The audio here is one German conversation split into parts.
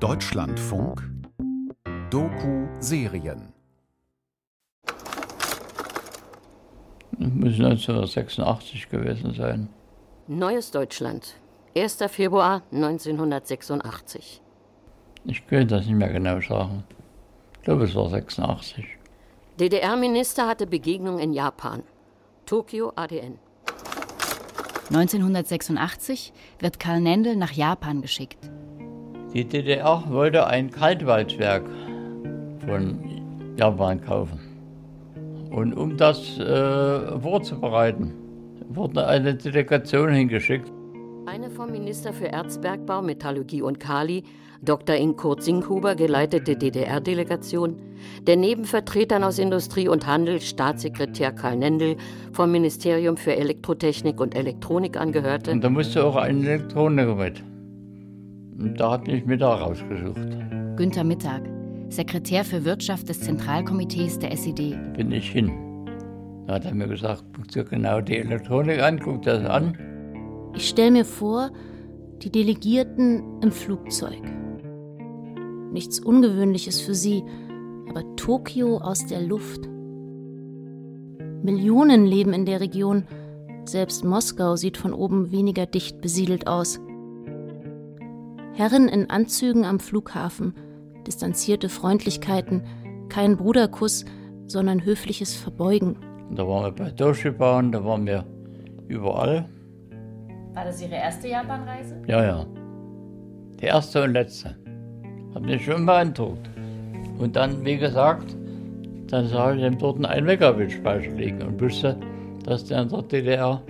Deutschlandfunk Doku-Serien Muss 1986 gewesen sein. Neues Deutschland, 1. Februar 1986. Ich könnte das nicht mehr genau sagen. Ich glaube, es war 86. DDR-Minister hatte Begegnung in Japan. Tokio ADN. 1986 wird Karl Nendel nach Japan geschickt. Die DDR wollte ein Kaltwaldwerk von Japan kaufen. Und um das äh, vorzubereiten, wurde eine Delegation hingeschickt. Eine vom Minister für Erzbergbau, Metallurgie und Kali, Dr. Inkurt Sinkhuber, geleitete DDR-Delegation, der neben Vertretern aus Industrie und Handel Staatssekretär Karl Nendel vom Ministerium für Elektrotechnik und Elektronik angehörte. Und da musste auch ein Elektroniker mit. Und da hat mich Mittag rausgesucht. Günther Mittag, Sekretär für Wirtschaft des Zentralkomitees der SED. Bin ich hin. Da hat er mir gesagt, guck dir genau die Elektronik an, guck das an. Ich stelle mir vor, die Delegierten im Flugzeug. Nichts Ungewöhnliches für sie, aber Tokio aus der Luft. Millionen leben in der Region. Selbst Moskau sieht von oben weniger dicht besiedelt aus. Herren in Anzügen am Flughafen, distanzierte Freundlichkeiten, kein Bruderkuss, sondern höfliches Verbeugen. Da waren wir bei Doshibahn, da waren wir überall. War das Ihre erste Japanreise? Ja, ja. Die erste und letzte. Hat mich schon beeindruckt. Und dann, wie gesagt, dann sah ich dem dort einen Megabit-Speicher liegen und wusste, dass der in der DDR.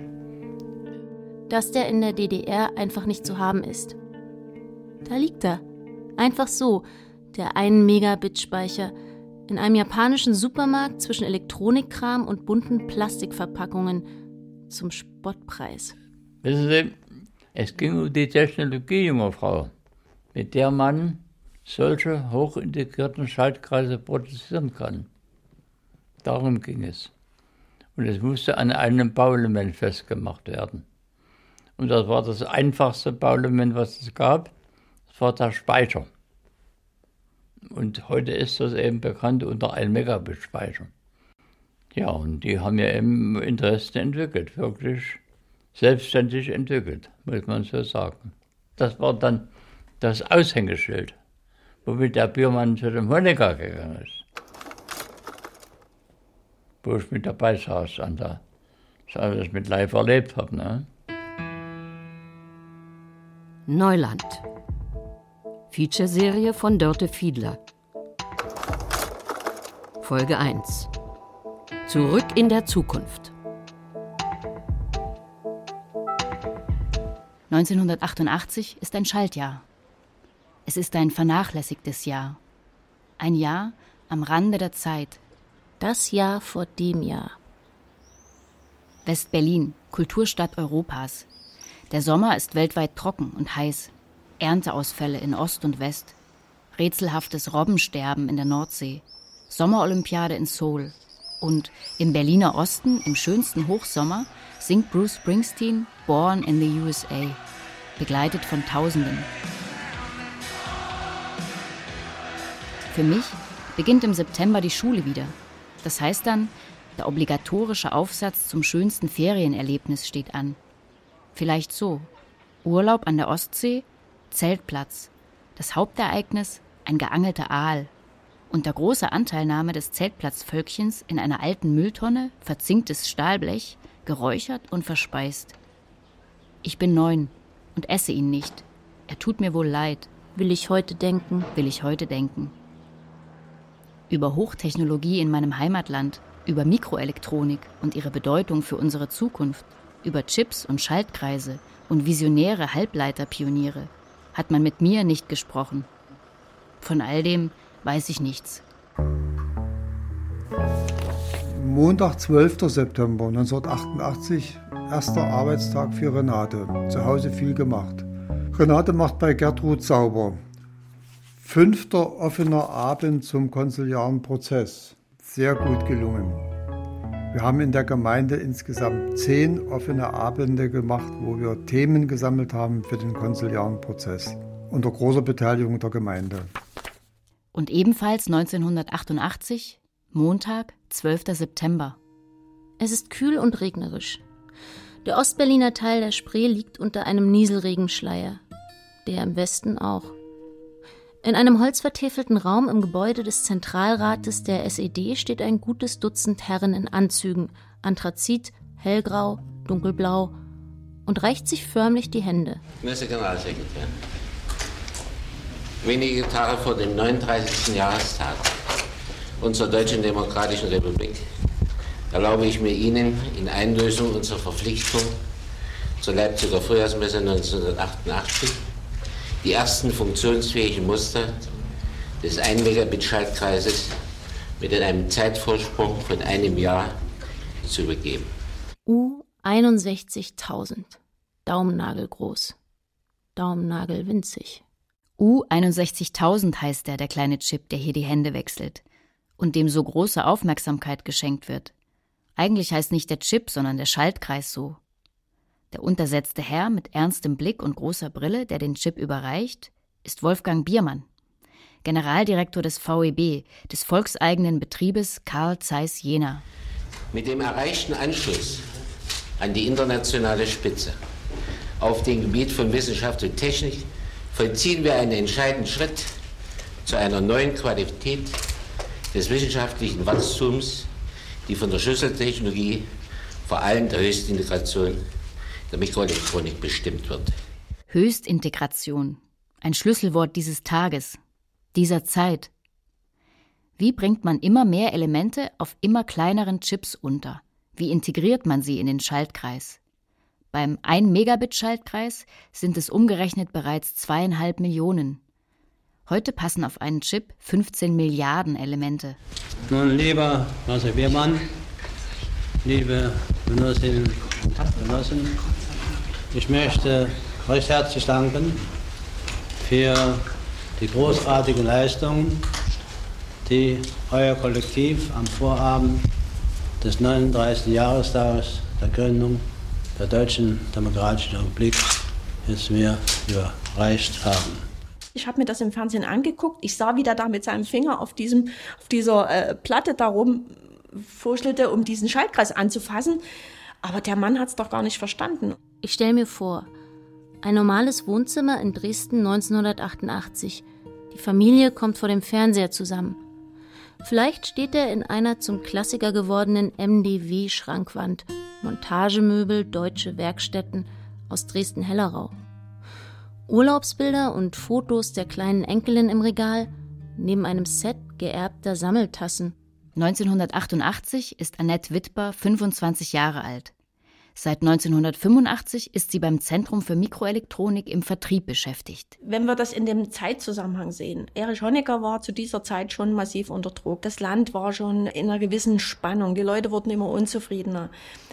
Dass der in der DDR einfach nicht zu haben ist. Da liegt er. Einfach so, der 1 Megabit-Speicher, in einem japanischen Supermarkt zwischen Elektronikkram und bunten Plastikverpackungen zum Spottpreis. Wissen Sie, es ging um die Technologie, junge Frau, mit der man solche hochintegrierten Schaltkreise produzieren kann. Darum ging es. Und es musste an einem Bauelement festgemacht werden. Und das war das einfachste Bauelement, was es gab. War der Speicher. Und heute ist das eben bekannt unter 1 Megabit Speicher. Ja, und die haben ja eben Interesse entwickelt, wirklich selbstständig entwickelt, muss man so sagen. Das war dann das Aushängeschild, womit der Biermann zu dem Honecker gegangen ist. Wo ich mit dabei saß, an der, alles mit live erlebt habe. Ne? Neuland. Featureserie von Dörte Fiedler. Folge 1. Zurück in der Zukunft. 1988 ist ein Schaltjahr. Es ist ein vernachlässigtes Jahr. Ein Jahr am Rande der Zeit. Das Jahr vor dem Jahr. West-Berlin, Kulturstadt Europas. Der Sommer ist weltweit trocken und heiß. Ernteausfälle in Ost und West. Rätselhaftes Robbensterben in der Nordsee. Sommerolympiade in Seoul. Und im Berliner Osten, im schönsten Hochsommer, singt Bruce Springsteen Born in the USA, begleitet von Tausenden. Für mich beginnt im September die Schule wieder. Das heißt dann, der obligatorische Aufsatz zum schönsten Ferienerlebnis steht an. Vielleicht so. Urlaub an der Ostsee, Zeltplatz. Das Hauptereignis, ein geangelter Aal. Unter großer Anteilnahme des Zeltplatzvölkchens in einer alten Mülltonne, verzinktes Stahlblech, geräuchert und verspeist. Ich bin neun und esse ihn nicht. Er tut mir wohl leid. Will ich heute denken? Will ich heute denken. Über Hochtechnologie in meinem Heimatland, über Mikroelektronik und ihre Bedeutung für unsere Zukunft, über Chips und Schaltkreise und visionäre Halbleiterpioniere hat man mit mir nicht gesprochen. Von all dem weiß ich nichts. Montag, 12. September 1988, erster Arbeitstag für Renate. Zu Hause viel gemacht. Renate macht bei Gertrud sauber. Fünfter offener Abend zum konsiliaren Prozess. Sehr gut gelungen. Wir haben in der Gemeinde insgesamt zehn offene Abende gemacht, wo wir Themen gesammelt haben für den konsiliaren Prozess. unter großer Beteiligung der Gemeinde. Und ebenfalls 1988, Montag, 12. September. Es ist kühl und regnerisch. Der Ostberliner Teil der Spree liegt unter einem Nieselregenschleier. Der im Westen auch. In einem holzvertäfelten Raum im Gebäude des Zentralrates der SED steht ein gutes Dutzend Herren in Anzügen, Anthrazit, hellgrau, dunkelblau, und reicht sich förmlich die Hände. Mr. Generalsekretär, wenige Tage vor dem 39. Jahrestag unserer Deutschen Demokratischen Republik erlaube ich mir Ihnen in Einlösung unserer Verpflichtung zur Leipziger Frühjahrsmesse 1988 die ersten funktionsfähigen Muster des 1 Megabit-Schaltkreises mit einem Zeitvorsprung von einem Jahr zu übergeben. U 61.000. Daumennagel groß. Daumennagel winzig. U 61.000 heißt der, der kleine Chip, der hier die Hände wechselt und dem so große Aufmerksamkeit geschenkt wird. Eigentlich heißt nicht der Chip, sondern der Schaltkreis so. Der untersetzte Herr mit ernstem Blick und großer Brille, der den Chip überreicht, ist Wolfgang Biermann, Generaldirektor des VEB, des volkseigenen Betriebes Karl Zeiss Jena. Mit dem erreichten Anschluss an die internationale Spitze auf dem Gebiet von Wissenschaft und Technik vollziehen wir einen entscheidenden Schritt zu einer neuen Qualität des wissenschaftlichen Wachstums, die von der Schlüsseltechnologie, vor allem der Höchstintegration der Mikroelektronik bestimmt wird. Höchstintegration, ein Schlüsselwort dieses Tages, dieser Zeit. Wie bringt man immer mehr Elemente auf immer kleineren Chips unter? Wie integriert man sie in den Schaltkreis? Beim 1 Megabit Schaltkreis sind es umgerechnet bereits zweieinhalb Millionen. Heute passen auf einen Chip 15 Milliarden Elemente. Nun, lieber Marcel Biermann, liebe Genossinnen und Genossen, ich möchte recht herzlich danken für die großartige Leistung, die euer Kollektiv am Vorabend des 39. Jahrestages der Gründung der Deutschen Demokratischen Republik jetzt mir überreicht haben. Ich habe mir das im Fernsehen angeguckt. Ich sah, wie der da mit seinem Finger auf, diesem, auf dieser äh, Platte darum fuschelte, um diesen Schaltkreis anzufassen. Aber der Mann hat es doch gar nicht verstanden. Ich stelle mir vor, ein normales Wohnzimmer in Dresden 1988. Die Familie kommt vor dem Fernseher zusammen. Vielleicht steht er in einer zum Klassiker gewordenen MDW-Schrankwand. Montagemöbel, deutsche Werkstätten aus Dresden-Hellerau. Urlaubsbilder und Fotos der kleinen Enkelin im Regal, neben einem Set geerbter Sammeltassen. 1988 ist Annette Wittber 25 Jahre alt. Seit 1985 ist sie beim Zentrum für Mikroelektronik im Vertrieb beschäftigt. Wenn wir das in dem Zeitzusammenhang sehen, Erich Honecker war zu dieser Zeit schon massiv unter Druck. Das Land war schon in einer gewissen Spannung. Die Leute wurden immer unzufriedener.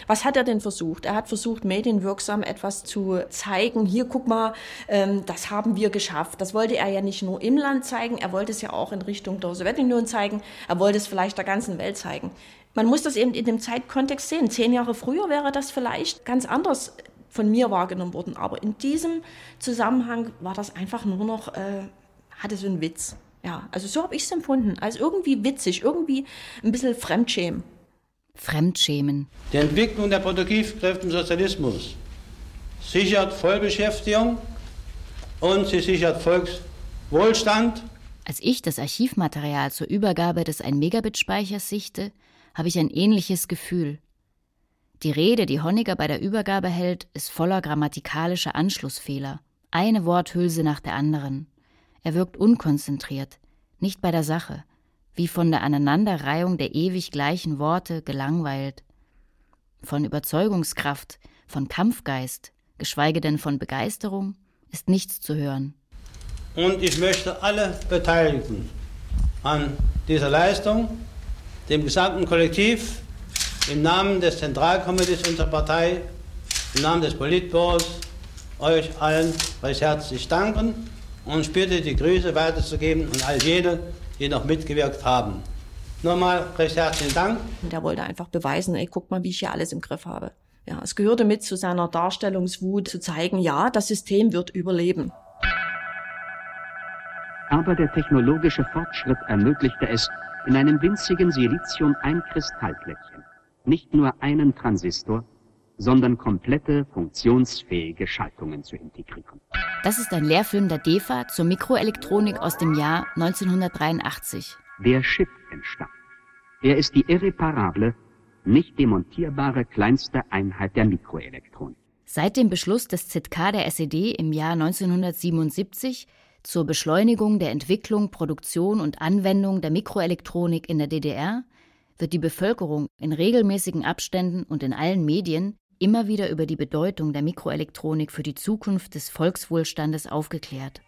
Was hat er denn versucht? Er hat versucht, medienwirksam etwas zu zeigen. Hier, guck mal, ähm, das haben wir geschafft. Das wollte er ja nicht nur im Land zeigen, er wollte es ja auch in Richtung der Sowjetunion zeigen. Er wollte es vielleicht der ganzen Welt zeigen. Man muss das eben in dem Zeitkontext sehen. Zehn Jahre früher wäre das vielleicht ganz anders von mir wahrgenommen worden. Aber in diesem Zusammenhang war das einfach nur noch, äh, hatte so einen Witz. Ja, also so habe ich es empfunden. Als irgendwie witzig, irgendwie ein bisschen Fremdschämen. Fremdschämen. Die Entwicklung der Produktivkräfte im Sozialismus sichert Vollbeschäftigung und sie sichert Volkswohlstand. Als ich das Archivmaterial zur Übergabe des 1-Megabit-Speichers sichte, habe ich ein ähnliches Gefühl. Die Rede, die Honecker bei der Übergabe hält, ist voller grammatikalischer Anschlussfehler. Eine Worthülse nach der anderen. Er wirkt unkonzentriert, nicht bei der Sache, wie von der Aneinanderreihung der ewig gleichen Worte gelangweilt. Von Überzeugungskraft, von Kampfgeist, geschweige denn von Begeisterung, ist nichts zu hören. Und ich möchte alle Beteiligten an dieser Leistung dem gesamten Kollektiv im Namen des Zentralkomitees unserer Partei, im Namen des Politbüros euch allen recht herzlich danken und ich bitte, die Grüße weiterzugeben an all jene, die noch mitgewirkt haben. Nochmal recht herzlichen Dank. Und er wollte einfach beweisen, ey, guck mal, wie ich hier alles im Griff habe. Ja, es gehörte mit zu seiner Darstellungswut zu zeigen, ja, das System wird überleben. Aber der technologische Fortschritt ermöglichte es, in einem winzigen Silizium ein Kristallplättchen, nicht nur einen Transistor, sondern komplette funktionsfähige Schaltungen zu integrieren. Das ist ein Lehrfilm der DEFA zur Mikroelektronik aus dem Jahr 1983. Der Chip entstand. Er ist die irreparable, nicht demontierbare kleinste Einheit der Mikroelektronik. Seit dem Beschluss des ZK der SED im Jahr 1977 zur Beschleunigung der Entwicklung, Produktion und Anwendung der Mikroelektronik in der DDR wird die Bevölkerung in regelmäßigen Abständen und in allen Medien immer wieder über die Bedeutung der Mikroelektronik für die Zukunft des Volkswohlstandes aufgeklärt.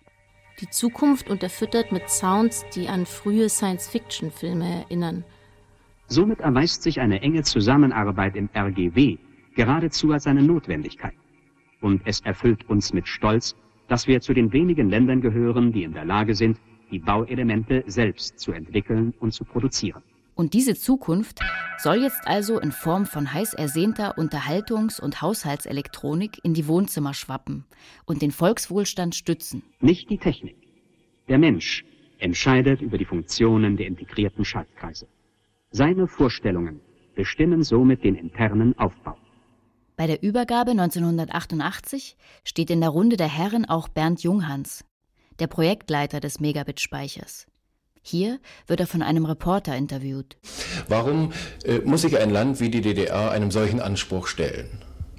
Die Zukunft unterfüttert mit Sounds, die an frühe Science-Fiction-Filme erinnern. Somit erweist sich eine enge Zusammenarbeit im RGW geradezu als eine Notwendigkeit. Und es erfüllt uns mit Stolz, dass wir zu den wenigen Ländern gehören, die in der Lage sind, die Bauelemente selbst zu entwickeln und zu produzieren. Und diese Zukunft soll jetzt also in Form von heiß ersehnter Unterhaltungs- und Haushaltselektronik in die Wohnzimmer schwappen und den Volkswohlstand stützen. Nicht die Technik. Der Mensch entscheidet über die Funktionen der integrierten Schaltkreise. Seine Vorstellungen bestimmen somit den internen Aufbau. Bei der Übergabe 1988 steht in der Runde der Herren auch Bernd Junghans, der Projektleiter des Megabit-Speichers. Hier wird er von einem Reporter interviewt. Warum äh, muss sich ein Land wie die DDR einem solchen Anspruch stellen?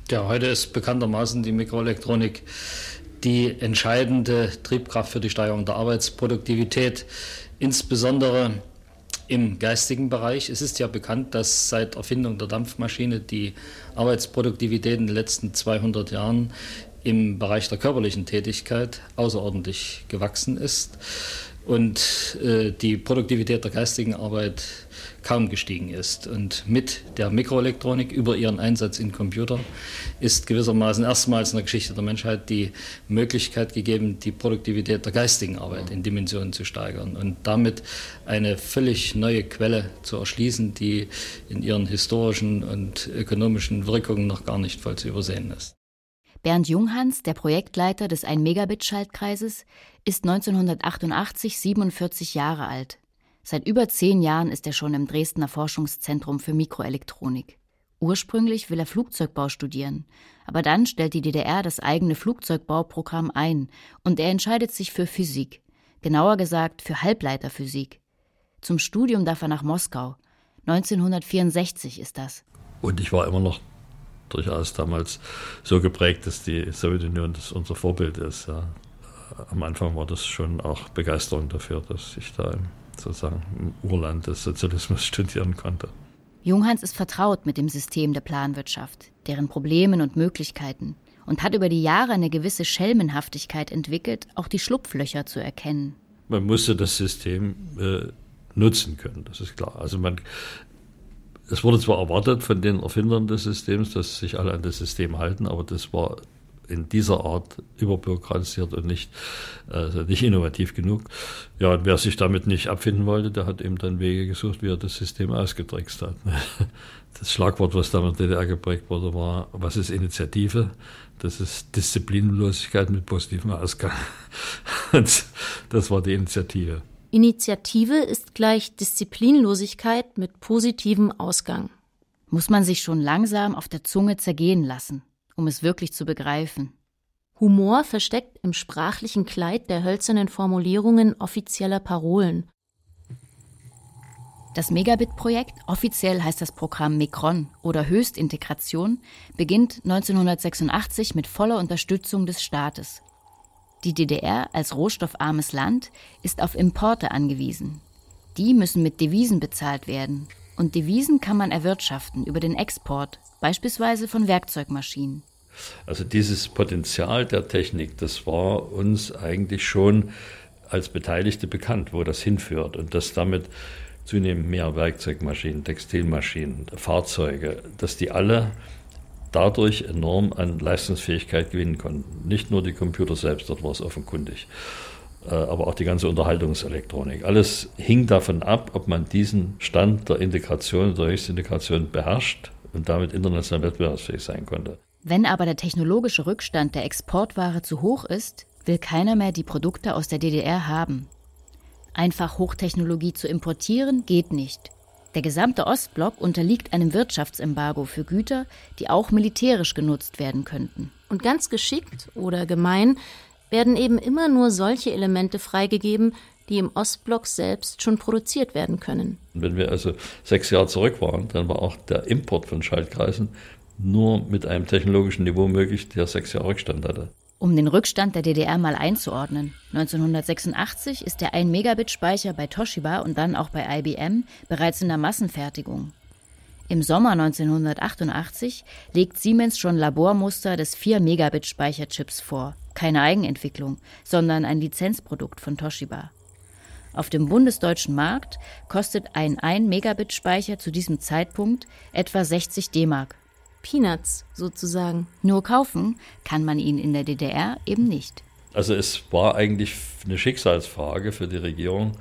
Ja, heute ist bekanntermaßen die Mikroelektronik die entscheidende Triebkraft für die Steigerung der Arbeitsproduktivität, insbesondere im geistigen Bereich. Es ist ja bekannt, dass seit Erfindung der Dampfmaschine die Arbeitsproduktivität in den letzten 200 Jahren im Bereich der körperlichen Tätigkeit außerordentlich gewachsen ist und äh, die Produktivität der geistigen Arbeit kaum gestiegen ist. Und mit der Mikroelektronik über ihren Einsatz in Computern ist gewissermaßen erstmals in der Geschichte der Menschheit die Möglichkeit gegeben, die Produktivität der geistigen Arbeit in Dimensionen zu steigern und damit eine völlig neue Quelle zu erschließen, die in ihren historischen und ökonomischen Wirkungen noch gar nicht voll zu übersehen ist. Bernd Junghans, der Projektleiter des 1-Megabit-Schaltkreises, ist 1988 47 Jahre alt. Seit über zehn Jahren ist er schon im Dresdner Forschungszentrum für Mikroelektronik. Ursprünglich will er Flugzeugbau studieren, aber dann stellt die DDR das eigene Flugzeugbauprogramm ein und er entscheidet sich für Physik, genauer gesagt für Halbleiterphysik. Zum Studium darf er nach Moskau. 1964 ist das. Und ich war immer noch durchaus damals so geprägt, dass die Sowjetunion das unser Vorbild ist. Ja. Am Anfang war das schon auch Begeisterung dafür, dass ich da sozusagen im Urland des Sozialismus studieren konnte. Junghans ist vertraut mit dem System der Planwirtschaft, deren Problemen und Möglichkeiten und hat über die Jahre eine gewisse Schelmenhaftigkeit entwickelt, auch die Schlupflöcher zu erkennen. Man musste das System äh, nutzen können, das ist klar. Also man, es wurde zwar erwartet von den Erfindern des Systems, dass sich alle an das System halten, aber das war in dieser Art überbürokratisiert und nicht, also nicht innovativ genug. Ja, und wer sich damit nicht abfinden wollte, der hat eben dann Wege gesucht, wie er das System ausgetrickst hat. Das Schlagwort, was damals in DDR geprägt wurde, war, was ist Initiative? Das ist Disziplinlosigkeit mit positivem Ausgang. Und das war die Initiative. Initiative ist gleich Disziplinlosigkeit mit positivem Ausgang. Muss man sich schon langsam auf der Zunge zergehen lassen, um es wirklich zu begreifen. Humor versteckt im sprachlichen Kleid der hölzernen Formulierungen offizieller Parolen. Das Megabit-Projekt, offiziell heißt das Programm Mikron oder Höchstintegration, beginnt 1986 mit voller Unterstützung des Staates. Die DDR als rohstoffarmes Land ist auf Importe angewiesen. Die müssen mit Devisen bezahlt werden. Und Devisen kann man erwirtschaften über den Export, beispielsweise von Werkzeugmaschinen. Also dieses Potenzial der Technik, das war uns eigentlich schon als Beteiligte bekannt, wo das hinführt und dass damit zunehmend mehr Werkzeugmaschinen, Textilmaschinen, Fahrzeuge, dass die alle dadurch enorm an Leistungsfähigkeit gewinnen konnten. Nicht nur die Computer selbst, dort war es offenkundig, äh, aber auch die ganze Unterhaltungselektronik. Alles hing davon ab, ob man diesen Stand der Integration, der Höchstintegration beherrscht und damit international wettbewerbsfähig sein konnte. Wenn aber der technologische Rückstand der Exportware zu hoch ist, will keiner mehr die Produkte aus der DDR haben. Einfach Hochtechnologie zu importieren geht nicht. Der gesamte Ostblock unterliegt einem Wirtschaftsembargo für Güter, die auch militärisch genutzt werden könnten. Und ganz geschickt oder gemein werden eben immer nur solche Elemente freigegeben, die im Ostblock selbst schon produziert werden können. Wenn wir also sechs Jahre zurück waren, dann war auch der Import von Schaltkreisen nur mit einem technologischen Niveau möglich, der sechs Jahre Rückstand hatte. Um den Rückstand der DDR mal einzuordnen. 1986 ist der 1 Megabit Speicher bei Toshiba und dann auch bei IBM bereits in der Massenfertigung. Im Sommer 1988 legt Siemens schon Labormuster des 4 Megabit Speicherchips vor. Keine Eigenentwicklung, sondern ein Lizenzprodukt von Toshiba. Auf dem bundesdeutschen Markt kostet ein 1 Megabit Speicher zu diesem Zeitpunkt etwa 60 D-Mark. Peanuts sozusagen. Nur kaufen kann man ihn in der DDR eben nicht. Also es war eigentlich eine Schicksalsfrage für die Regierung.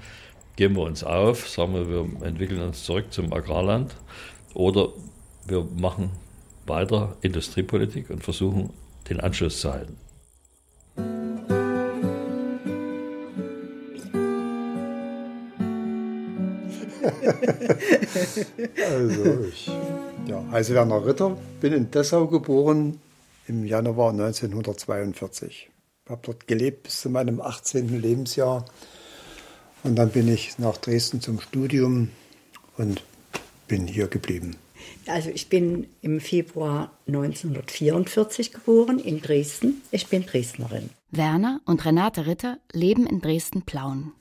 Geben wir uns auf, sagen wir, wir entwickeln uns zurück zum Agrarland oder wir machen weiter Industriepolitik und versuchen, den Anschluss zu halten. also ich ja, heiße Werner Ritter, bin in Dessau geboren im Januar 1942. Habe dort gelebt bis zu meinem 18. Lebensjahr und dann bin ich nach Dresden zum Studium und bin hier geblieben. Also ich bin im Februar 1944 geboren in Dresden. Ich bin Dresdnerin. Werner und Renate Ritter leben in Dresden-Plauen.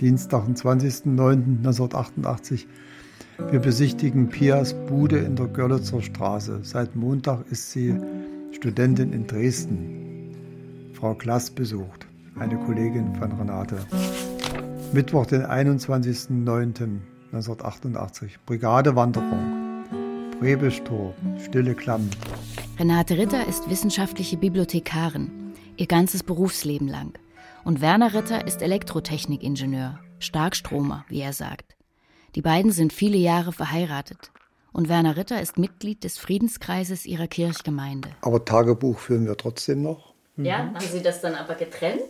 Dienstag, den 20.09.1988. Wir besichtigen Pias Bude in der Görlitzer Straße. Seit Montag ist sie Studentin in Dresden. Frau Klass besucht, eine Kollegin von Renate. Mittwoch, den 21.09.1988. Brigadewanderung. Prebestor, Stille Klamm. Renate Ritter ist wissenschaftliche Bibliothekarin, ihr ganzes Berufsleben lang. Und Werner Ritter ist Elektrotechnikingenieur, Starkstromer, wie er sagt. Die beiden sind viele Jahre verheiratet. Und Werner Ritter ist Mitglied des Friedenskreises ihrer Kirchgemeinde. Aber Tagebuch führen wir trotzdem noch. Ja, haben Sie das dann aber getrennt?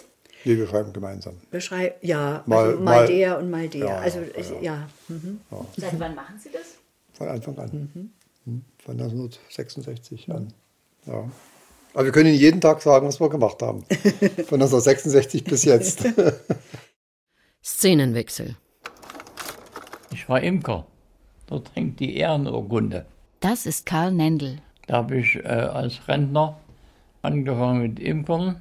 Nee, wir schreiben gemeinsam. Wir schreiben, ja, Mal- also mal, mal- der und mal der. Ja, also, ja, ich- ja. ja. Mhm. Seit wann machen Sie das? Von Anfang an. Hm, Von 1966 an. Ja. Aber wir können Ihnen jeden Tag sagen, was wir gemacht haben. Von 1966 bis jetzt. Szenenwechsel. Ich war Imker. Dort hängt die Ehrenurkunde. Das ist Karl Nendl. Da habe ich äh, als Rentner angefangen mit Imkern,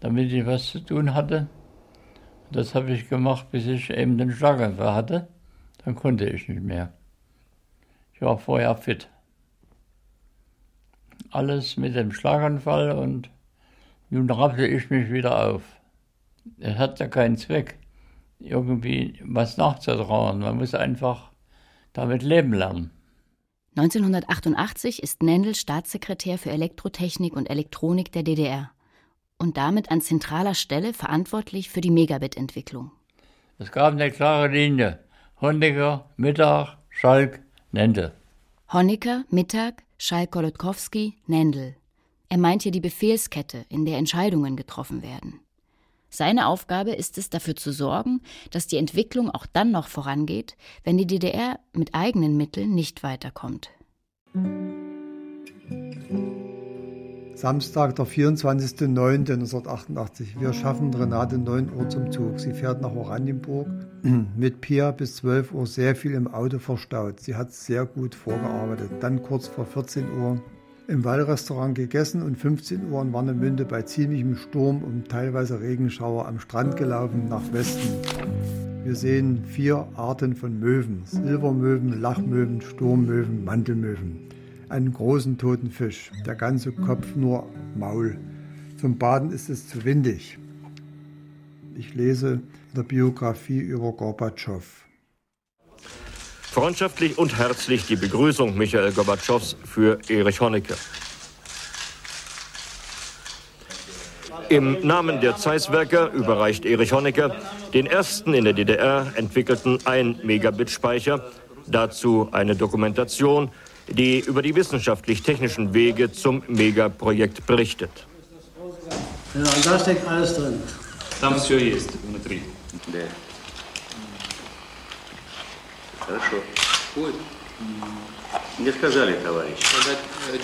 damit ich was zu tun hatte. Das habe ich gemacht, bis ich eben den Schlaganfall hatte. Dann konnte ich nicht mehr. Ich war vorher fit. Alles mit dem Schlaganfall und nun rappte ich mich wieder auf. Es hat ja keinen Zweck, irgendwie was nachzutrauern. Man muss einfach damit leben lernen. 1988 ist Nendl Staatssekretär für Elektrotechnik und Elektronik der DDR und damit an zentraler Stelle verantwortlich für die Megabit-Entwicklung. Es gab eine klare Linie. Honecker, Mittag, Schalk, Nente. Honecker, Mittag, Schalk-Golodkowski, Nendl. Er meint hier die Befehlskette, in der Entscheidungen getroffen werden. Seine Aufgabe ist es, dafür zu sorgen, dass die Entwicklung auch dann noch vorangeht, wenn die DDR mit eigenen Mitteln nicht weiterkommt. Samstag, der 24.09.1988. Wir schaffen Renate 9 Uhr zum Zug. Sie fährt nach Oranienburg. Mit Pia bis 12 Uhr sehr viel im Auto verstaut. Sie hat sehr gut vorgearbeitet. Dann kurz vor 14 Uhr im Wallrestaurant gegessen und 15 Uhr in Warnemünde bei ziemlichem Sturm und teilweise Regenschauer am Strand gelaufen nach Westen. Wir sehen vier Arten von Möwen. Silbermöwen, Lachmöwen, Sturmmöwen, Mantelmöwen. Einen großen toten Fisch. Der ganze Kopf nur Maul. Zum Baden ist es zu windig. Ich lese in der Biografie über Gorbatschow. Freundschaftlich und herzlich die Begrüßung Michael Gorbatschows für Erich Honecker. Im Namen der Zeisswerker überreicht Erich Honecker den ersten in der DDR entwickelten 1 Megabit Speicher, dazu eine Dokumentation, die über die wissenschaftlich-technischen Wege zum Megaprojekt berichtet. Ja, und da steckt alles drin. Там все есть внутри. Хорошо. Gut. Мне сказали, товарищ.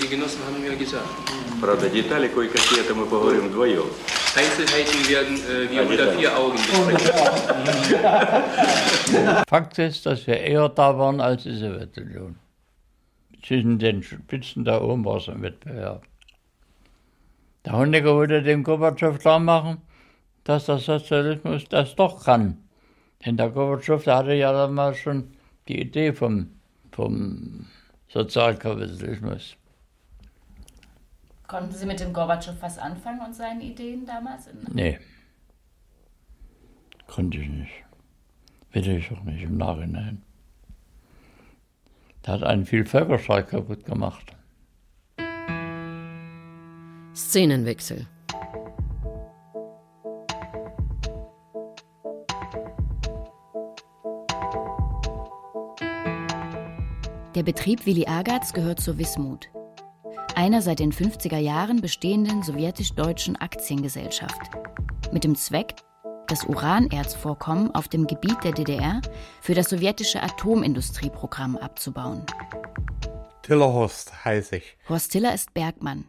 Die Genossen haben mir gesagt. Правда, детали кое-какие это мы поговорим вдвоем. Einzelheiten werden äh, wir unter vier Augen besprechen. Fakt ist, dass wir eher da waren als die Sowjetunion. Zwischen den Spitzen da oben war es ein Wettbewerb. Der Honecker wollte dem Gorbatschow klar machen, dass der Sozialismus das doch kann. Denn der Gorbatschow, der hatte ja damals schon die Idee vom, vom Sozialkapitalismus. Konnten Sie mit dem Gorbatschow was anfangen und seinen Ideen damals? Nee. Konnte ich nicht. Will ich auch nicht im Nachhinein. Der hat einen viel Völkerschlag kaputt gemacht. Szenenwechsel. Der Betrieb Willi Agatz gehört zur Wismut, einer seit den 50er Jahren bestehenden sowjetisch-deutschen Aktiengesellschaft, mit dem Zweck, das Uranerzvorkommen auf dem Gebiet der DDR für das sowjetische Atomindustrieprogramm abzubauen. Tillerhorst heiße ich. Horst Tiller ist Bergmann,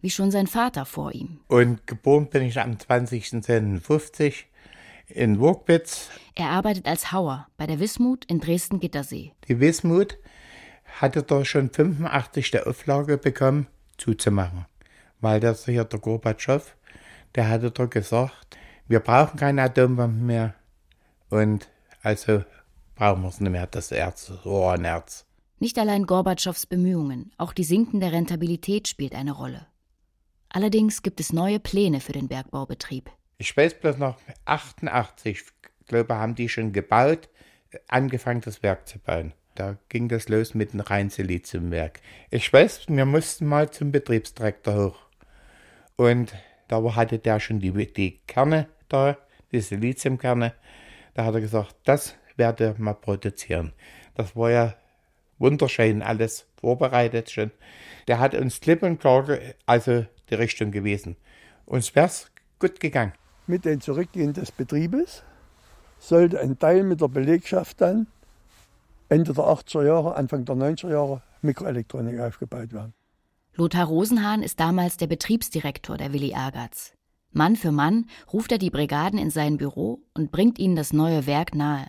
wie schon sein Vater vor ihm. Und geboren bin ich am 20.10.50 in Wurkwitz. Er arbeitet als Hauer bei der Wismut in Dresden-Gittersee. Die Wismut hatte da schon 85 der Auflage bekommen, zuzumachen. Weil das hier der Gorbatschow, der hatte da gesagt, wir brauchen keine Atombomben mehr und also brauchen wir es nicht mehr, das Erz, das Ohrenerz. Nicht allein Gorbatschows Bemühungen, auch die sinkende Rentabilität spielt eine Rolle. Allerdings gibt es neue Pläne für den Bergbaubetrieb. Ich weiß bloß noch, 88, glaube haben die schon gebaut, angefangen das Werk zu bauen. Da ging das los mit dem Rheinsiliziumwerk. Ich weiß, wir mussten mal zum Betriebsdirektor hoch. Und da hatte der schon die, die Kerne da, die Siliziumkerne. Da hat er gesagt, das werde er mal produzieren. Das war ja wunderschön alles vorbereitet schon. Der hat uns klipp und klar, also die Richtung gewesen. Uns wäre es gut gegangen. Mit dem Zurückgehen des Betriebes sollte ein Teil mit der Belegschaft dann Ende der 80er Jahre, Anfang der 90er Jahre Mikroelektronik aufgebaut werden. Lothar Rosenhahn ist damals der Betriebsdirektor der Willi Ergatz. Mann für Mann ruft er die Brigaden in sein Büro und bringt ihnen das neue Werk nahe.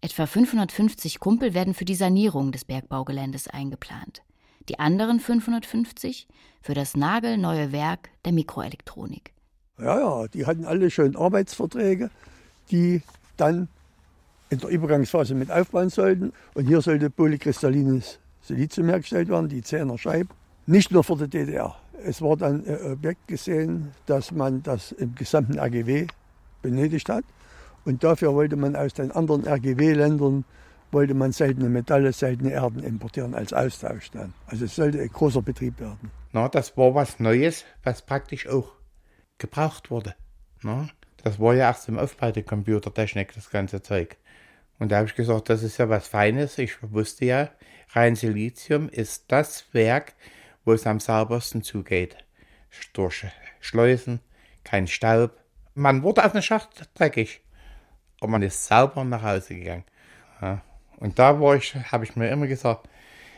Etwa 550 Kumpel werden für die Sanierung des Bergbaugeländes eingeplant. Die anderen 550 für das nagelneue Werk der Mikroelektronik. Ja, ja, die hatten alle schon Arbeitsverträge, die dann in der Übergangsphase mit aufbauen sollten. Und hier sollte polykristallines Silizium hergestellt werden, die 10er Scheibe. Nicht nur für die DDR. Es war dann ein Objekt gesehen, dass man das im gesamten RGW benötigt hat. Und dafür wollte man aus den anderen RGW-Ländern wollte man seltene Metalle, seltene Erden importieren als Austausch dann. Also es sollte ein großer Betrieb werden. Na, das war was Neues, was praktisch auch gebraucht wurde. Na, das war ja erst im Aufbau der Computertechnik, das ganze Zeug. Und da habe ich gesagt, das ist ja was Feines. Ich wusste ja, rein Silizium ist das Werk, wo es am saubersten zugeht. Durch Schleusen, kein Staub. Man wurde auf den Schacht dreckig, aber man ist sauber nach Hause gegangen. Ja. Und da ich, habe ich mir immer gesagt,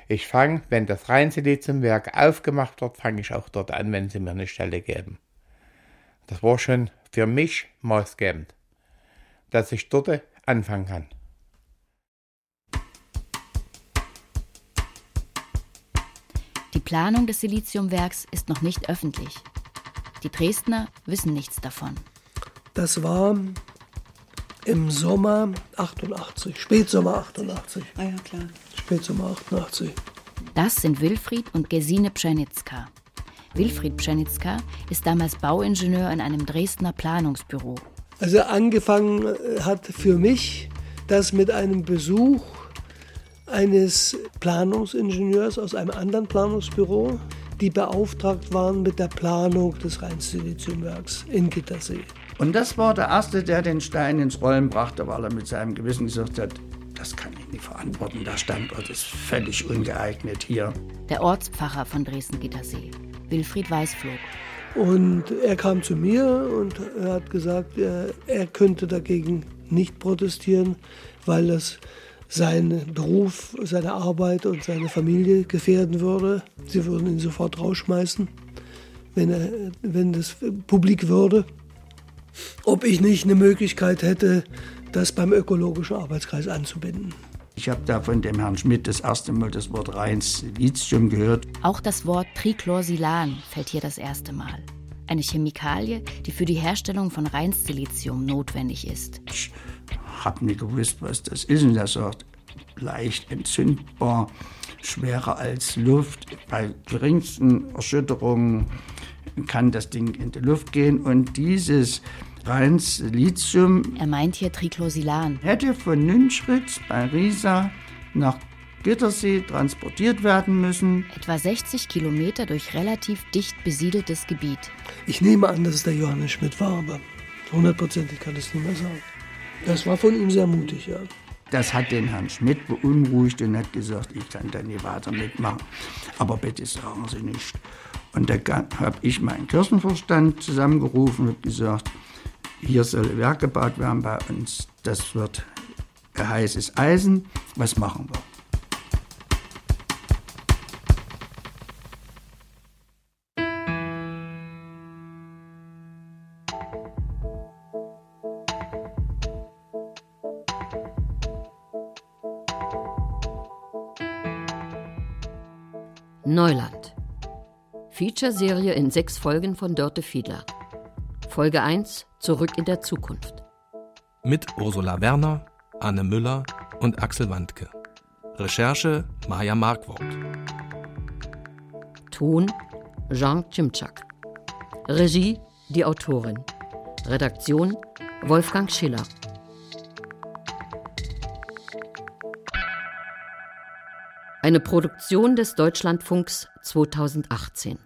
ich fange, wenn das Rheinsiliziumwerk aufgemacht wird, fange ich auch dort an, wenn sie mir eine Stelle geben. Das war schon für mich maßgebend, dass ich dort anfangen kann. Planung des Siliziumwerks ist noch nicht öffentlich. Die Dresdner wissen nichts davon. Das war im Sommer 88, Spätsommer 88. Ah ja, klar. Spätsommer 88. Das sind Wilfried und Gesine Pschenitzka. Wilfried Pschenitzka ist damals Bauingenieur in einem Dresdner Planungsbüro. Also angefangen hat für mich das mit einem Besuch eines Planungsingenieurs aus einem anderen Planungsbüro, die beauftragt waren mit der Planung des Rheinsiliziumwerks in Gittersee. Und das war der Erste, der den Stein ins Rollen brachte, weil er mit seinem Gewissen gesagt hat, das kann ich nicht verantworten, der Standort ist völlig ungeeignet hier. Der Ortspfarrer von Dresden-Gittersee, Wilfried Weißflog. Und er kam zu mir und er hat gesagt, er, er könnte dagegen nicht protestieren, weil das seinen Beruf, seine Arbeit und seine Familie gefährden würde. Sie würden ihn sofort rausschmeißen, wenn, er, wenn das publik würde. Ob ich nicht eine Möglichkeit hätte, das beim ökologischen Arbeitskreis anzubinden. Ich habe da von dem Herrn Schmidt das erste Mal das Wort reins Lithium gehört. Auch das Wort Trichlorsilan fällt hier das erste Mal. Eine Chemikalie, die für die Herstellung von Reinsilizium notwendig ist. Ich habe nicht gewusst, was das ist. Und er sagt, leicht entzündbar, schwerer als Luft. Bei geringsten Erschütterungen kann das Ding in die Luft gehen. Und dieses reins Lithium. Er meint hier Triclosilan. Hätte von Nünschritz bei Riesa nach Gittersee transportiert werden müssen. Etwa 60 Kilometer durch relativ dicht besiedeltes Gebiet. Ich nehme an, dass es der Johannes Schmidt war, aber hundertprozentig kann ich es nicht mehr sagen. Das war von ihm sehr mutig, ja. Das hat den Herrn Schmidt beunruhigt und hat gesagt, ich kann da nicht weiter mitmachen. Aber bitte sagen Sie nicht. Und da habe ich meinen Kirchenverstand zusammengerufen und gesagt, hier soll Werk gebaut werden bei uns. Das wird heißes Eisen. Was machen wir? Neuland. Feature-Serie in sechs Folgen von Dörte Fiedler. Folge 1 Zurück in der Zukunft. Mit Ursula Werner, Anne Müller und Axel Wandke. Recherche Maja Markwort. Ton Jean Cimczak. Regie die Autorin. Redaktion Wolfgang Schiller. Eine Produktion des Deutschlandfunks 2018.